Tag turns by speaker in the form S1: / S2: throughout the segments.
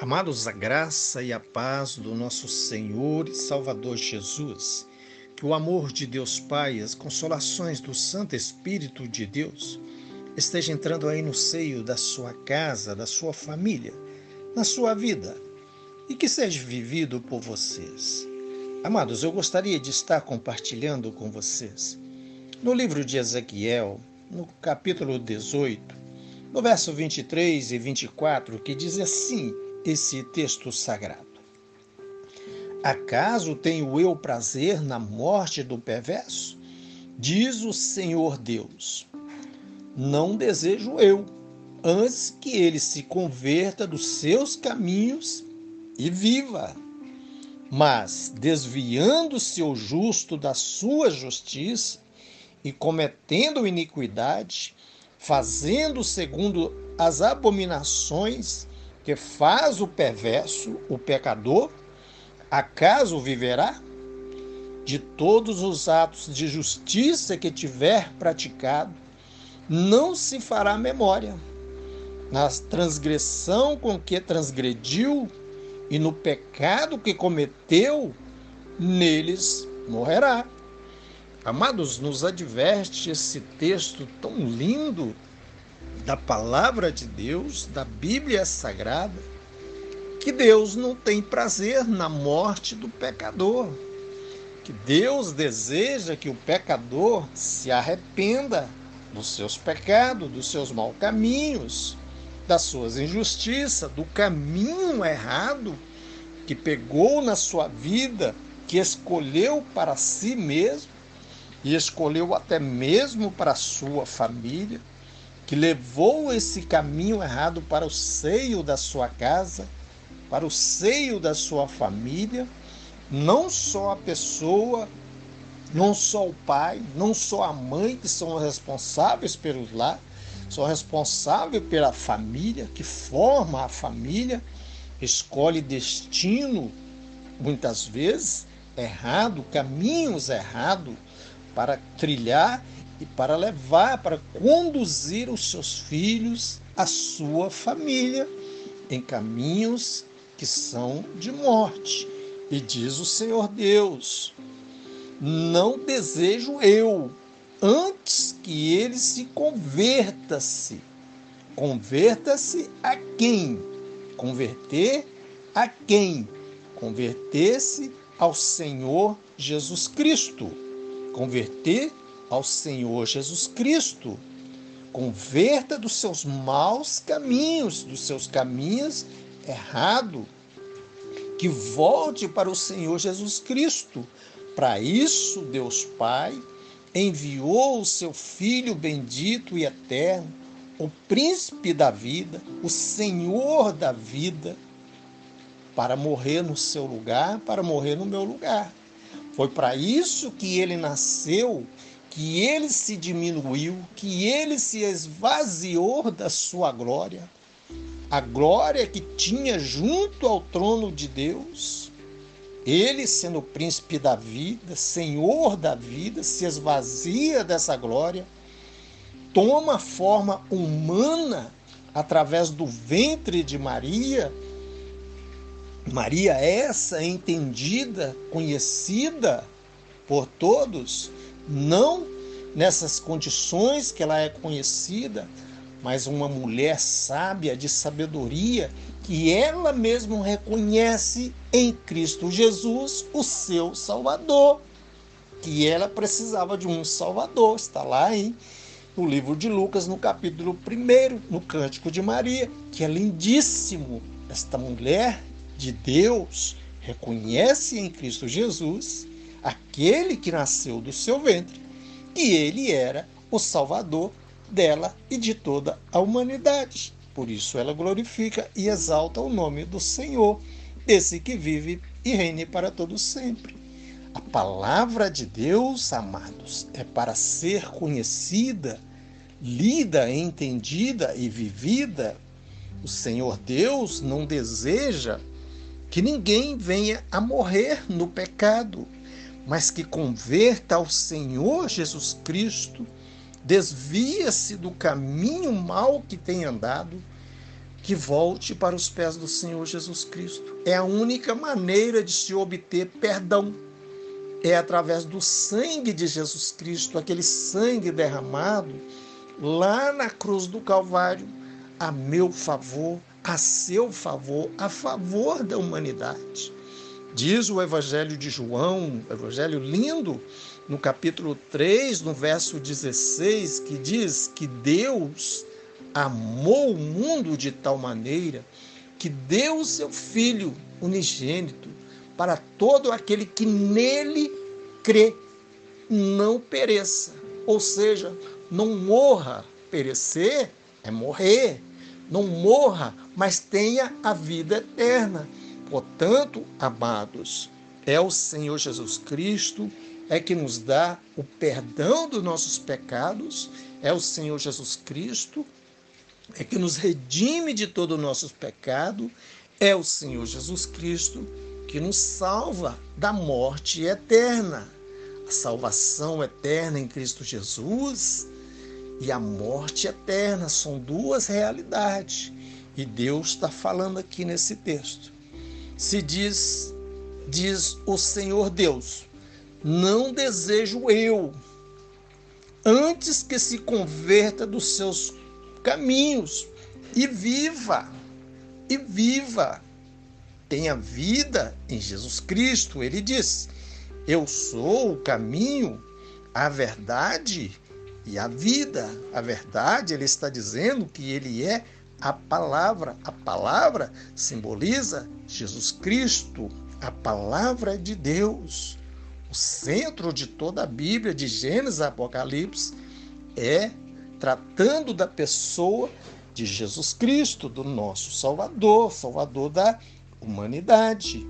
S1: Amados, a graça e a paz do nosso Senhor e Salvador Jesus, que o amor de Deus Pai, as consolações do Santo Espírito de Deus esteja entrando aí no seio da sua casa, da sua família, na sua vida e que seja vivido por vocês. Amados, eu gostaria de estar compartilhando com vocês no livro de Ezequiel, no capítulo 18, no verso 23 e 24, que diz assim: esse texto sagrado. Acaso tenho eu prazer na morte do perverso? Diz o Senhor Deus. Não desejo eu, antes que ele se converta dos seus caminhos e viva. Mas, desviando-se o justo da sua justiça e cometendo iniquidade, fazendo segundo as abominações que faz o perverso, o pecador, acaso viverá? De todos os atos de justiça que tiver praticado, não se fará memória. Na transgressão com que transgrediu e no pecado que cometeu, neles morrerá. Amados, nos adverte esse texto tão lindo da palavra de Deus, da Bíblia Sagrada, que Deus não tem prazer na morte do pecador. Que Deus deseja que o pecador se arrependa dos seus pecados, dos seus maus caminhos, das suas injustiças, do caminho errado que pegou na sua vida, que escolheu para si mesmo e escolheu até mesmo para sua família que levou esse caminho errado para o seio da sua casa, para o seio da sua família, não só a pessoa, não só o pai, não só a mãe que são responsáveis pelo lar, são responsáveis pela família, que forma a família, escolhe destino, muitas vezes errado, caminhos errados para trilhar e para levar, para conduzir os seus filhos, a sua família, em caminhos que são de morte. E diz o Senhor Deus: Não desejo eu, antes que ele se converta-se. Converta-se a quem? Converter a quem? Converter-se ao Senhor Jesus Cristo. Converter ao Senhor Jesus Cristo. Converta dos seus maus caminhos, dos seus caminhos errados. Que volte para o Senhor Jesus Cristo. Para isso, Deus Pai enviou o seu Filho bendito e eterno, o príncipe da vida, o Senhor da vida, para morrer no seu lugar, para morrer no meu lugar. Foi para isso que ele nasceu que ele se diminuiu, que ele se esvaziou da sua glória, a glória que tinha junto ao trono de Deus. Ele, sendo o príncipe da vida, senhor da vida, se esvazia dessa glória, toma forma humana através do ventre de Maria. Maria, essa entendida, conhecida por todos, não nessas condições que ela é conhecida, mas uma mulher sábia de sabedoria que ela mesma reconhece em Cristo Jesus o seu Salvador, que ela precisava de um Salvador, está lá em no livro de Lucas, no capítulo 1, no Cântico de Maria, que é lindíssimo. Esta mulher de Deus reconhece em Cristo Jesus aquele que nasceu do seu ventre, que ele era o Salvador dela e de toda a humanidade. Por isso ela glorifica e exalta o nome do Senhor, esse que vive e reine para todo sempre. A palavra de Deus, amados, é para ser conhecida, lida, entendida e vivida. O Senhor Deus não deseja que ninguém venha a morrer no pecado, mas que converta ao Senhor Jesus Cristo, desvia-se do caminho mau que tem andado, que volte para os pés do Senhor Jesus Cristo. É a única maneira de se obter perdão. É através do sangue de Jesus Cristo, aquele sangue derramado lá na cruz do Calvário, a meu favor, a seu favor, a favor da humanidade. Diz o Evangelho de João, Evangelho lindo, no capítulo 3, no verso 16, que diz que Deus amou o mundo de tal maneira que deu o seu Filho unigênito para todo aquele que nele crê, não pereça, ou seja, não morra. Perecer é morrer. Não morra, mas tenha a vida eterna. Portanto, amados, é o Senhor Jesus Cristo é que nos dá o perdão dos nossos pecados, é o Senhor Jesus Cristo é que nos redime de todo o nosso pecado, é o Senhor Jesus Cristo que nos salva da morte eterna. A salvação eterna em Cristo Jesus e a morte eterna são duas realidades. E Deus está falando aqui nesse texto. Se diz, diz o Senhor Deus, não desejo eu, antes que se converta dos seus caminhos e viva, e viva. Tenha vida em Jesus Cristo. Ele diz: Eu sou o caminho, a verdade e a vida. A verdade, ele está dizendo que ele é a palavra. A palavra simboliza Jesus Cristo, a palavra de Deus. O centro de toda a Bíblia, de Gênesis a Apocalipse, é tratando da pessoa de Jesus Cristo, do nosso Salvador, Salvador da humanidade.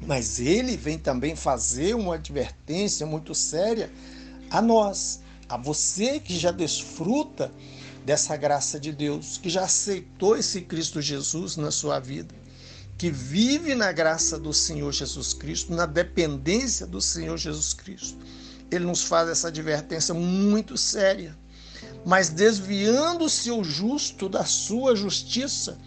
S1: Mas ele vem também fazer uma advertência muito séria a nós, a você que já desfruta dessa graça de Deus, que já aceitou esse Cristo Jesus na sua vida, que vive na graça do Senhor Jesus Cristo, na dependência do Senhor Jesus Cristo. Ele nos faz essa advertência muito séria mas desviando-se o justo da sua justiça.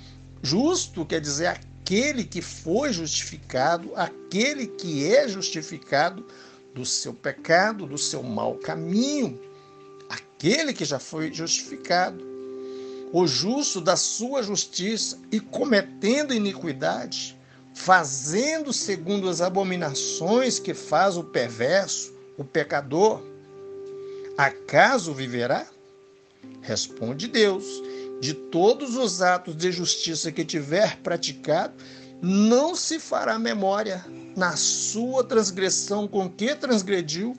S1: Justo quer dizer aquele que foi justificado, aquele que é justificado do seu pecado, do seu mau caminho, aquele que já foi justificado. O justo da sua justiça e cometendo iniquidade, fazendo segundo as abominações que faz o perverso, o pecador, acaso viverá? Responde Deus: de todos os atos de justiça que tiver praticado, não se fará memória na sua transgressão com que transgrediu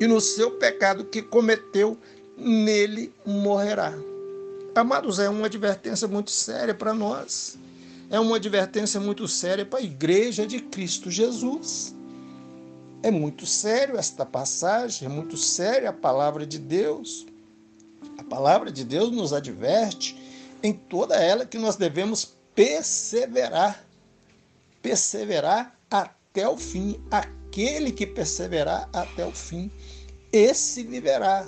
S1: e no seu pecado que cometeu, nele morrerá. Amados, é uma advertência muito séria para nós. É uma advertência muito séria para a igreja de Cristo Jesus. É muito sério esta passagem, é muito séria a palavra de Deus. A palavra de Deus nos adverte em toda ela que nós devemos perseverar. Perseverar até o fim. Aquele que perseverar até o fim, esse viverá.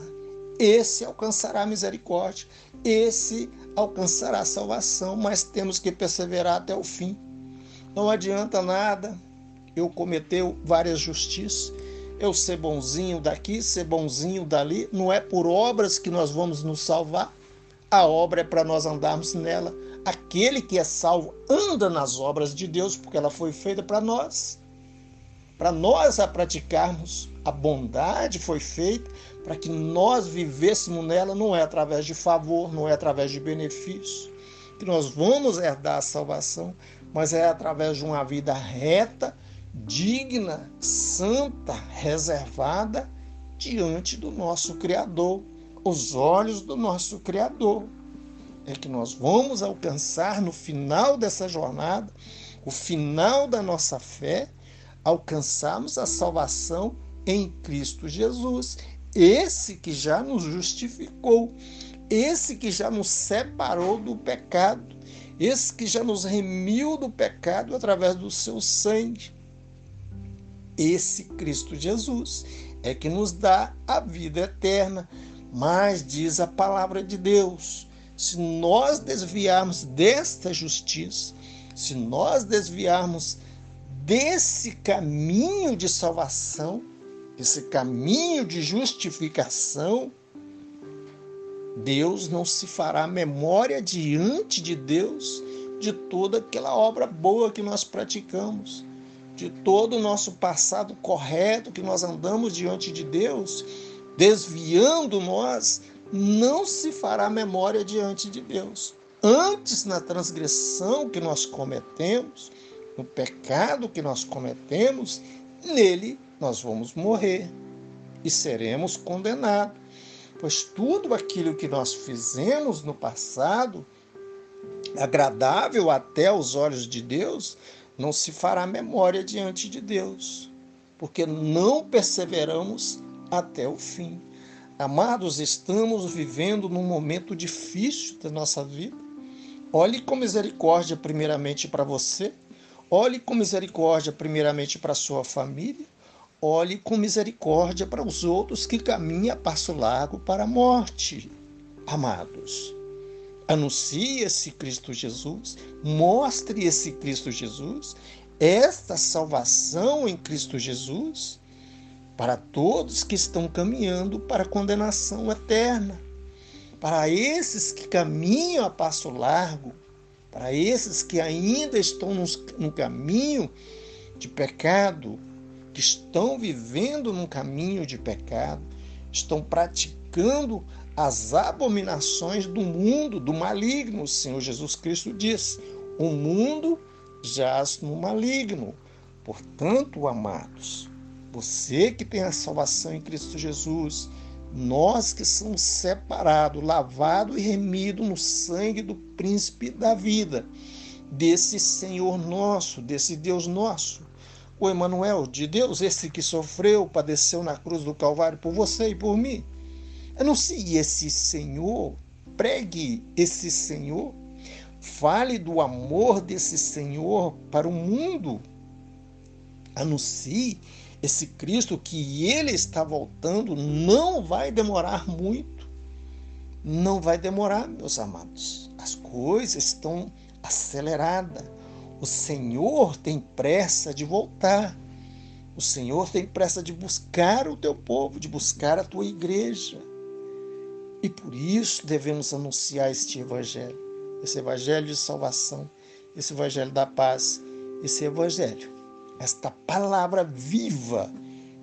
S1: Esse alcançará misericórdia. Esse alcançará salvação, mas temos que perseverar até o fim. Não adianta nada eu cometer várias justiças eu ser bonzinho daqui, ser bonzinho dali. Não é por obras que nós vamos nos salvar. A obra é para nós andarmos nela. Aquele que é salvo anda nas obras de Deus, porque ela foi feita para nós. Para nós a praticarmos. A bondade foi feita para que nós vivêssemos nela, não é através de favor, não é através de benefício, que nós vamos herdar a salvação, mas é através de uma vida reta digna, santa, reservada diante do nosso Criador, os olhos do nosso Criador. É que nós vamos alcançar no final dessa jornada, o final da nossa fé, alcançarmos a salvação em Cristo Jesus. Esse que já nos justificou, esse que já nos separou do pecado, esse que já nos remiu do pecado através do seu sangue esse Cristo Jesus é que nos dá a vida eterna. Mas diz a palavra de Deus: se nós desviarmos desta justiça, se nós desviarmos desse caminho de salvação, esse caminho de justificação, Deus não se fará memória diante de Deus de toda aquela obra boa que nós praticamos, de todo o nosso passado correto que nós andamos diante de Deus, desviando nós, não se fará memória diante de Deus. Antes, na transgressão que nós cometemos, no pecado que nós cometemos, nele nós vamos morrer e seremos condenados pois tudo aquilo que nós fizemos no passado, agradável até aos olhos de Deus, não se fará memória diante de Deus, porque não perseveramos até o fim. Amados, estamos vivendo num momento difícil da nossa vida. Olhe com misericórdia, primeiramente, para você. Olhe com misericórdia, primeiramente, para sua família olhe com misericórdia para os outros que caminham a passo largo para a morte. Amados, anuncie esse Cristo Jesus, mostre esse Cristo Jesus, esta salvação em Cristo Jesus para todos que estão caminhando para a condenação eterna, para esses que caminham a passo largo, para esses que ainda estão no caminho de pecado, que estão vivendo num caminho de pecado, estão praticando as abominações do mundo, do maligno. O Senhor Jesus Cristo diz: o mundo jaz no maligno. Portanto, amados, você que tem a salvação em Cristo Jesus, nós que somos separados, lavados e remidos no sangue do príncipe da vida, desse Senhor nosso, desse Deus nosso, o Emanuel de Deus, esse que sofreu, padeceu na cruz do Calvário por você e por mim. Anuncie esse Senhor, pregue esse Senhor, fale do amor desse Senhor para o mundo. Anuncie esse Cristo que ele está voltando, não vai demorar muito. Não vai demorar, meus amados. As coisas estão aceleradas o Senhor tem pressa de voltar. O Senhor tem pressa de buscar o teu povo, de buscar a tua igreja. E por isso devemos anunciar este evangelho, esse evangelho de salvação, esse evangelho da paz, esse evangelho, esta palavra viva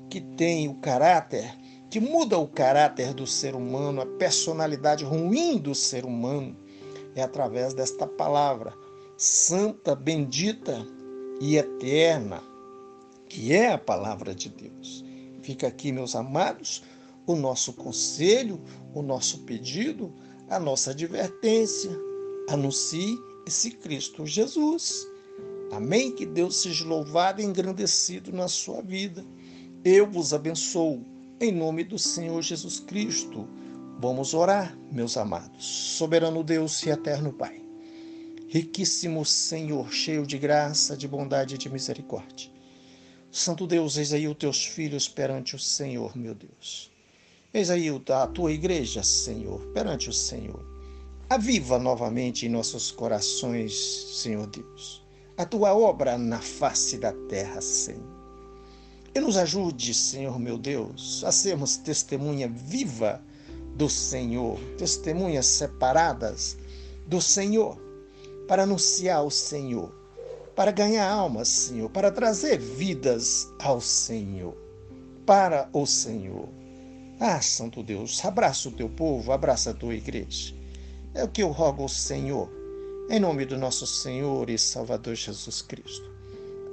S1: que tem o caráter, que muda o caráter do ser humano, a personalidade ruim do ser humano, é através desta palavra santa, bendita e eterna, que é a palavra de Deus. Fica aqui, meus amados, o nosso conselho, o nosso pedido, a nossa advertência. Anuncie esse Cristo Jesus. Amém? Que Deus seja louvado e engrandecido na sua vida. Eu vos abençoo, em nome do Senhor Jesus Cristo. Vamos orar, meus amados. Soberano Deus e eterno Pai. Riquíssimo Senhor, cheio de graça, de bondade e de misericórdia. Santo Deus, eis aí os teus filhos perante o Senhor, meu Deus. Eis aí a tua igreja, Senhor, perante o Senhor. Aviva novamente em nossos corações, Senhor Deus, a tua obra na face da terra, Senhor. E nos ajude, Senhor meu Deus, a sermos testemunha viva do Senhor, testemunhas separadas do Senhor para anunciar o Senhor, para ganhar almas, Senhor, para trazer vidas ao Senhor, para o Senhor. Ah, Santo Deus, abraça o teu povo, abraça a tua igreja. É o que eu rogo ao Senhor, em nome do nosso Senhor e Salvador Jesus Cristo.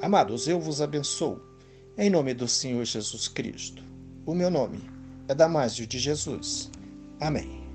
S1: Amados, eu vos abençoo, em nome do Senhor Jesus Cristo. O meu nome é Damásio de Jesus. Amém.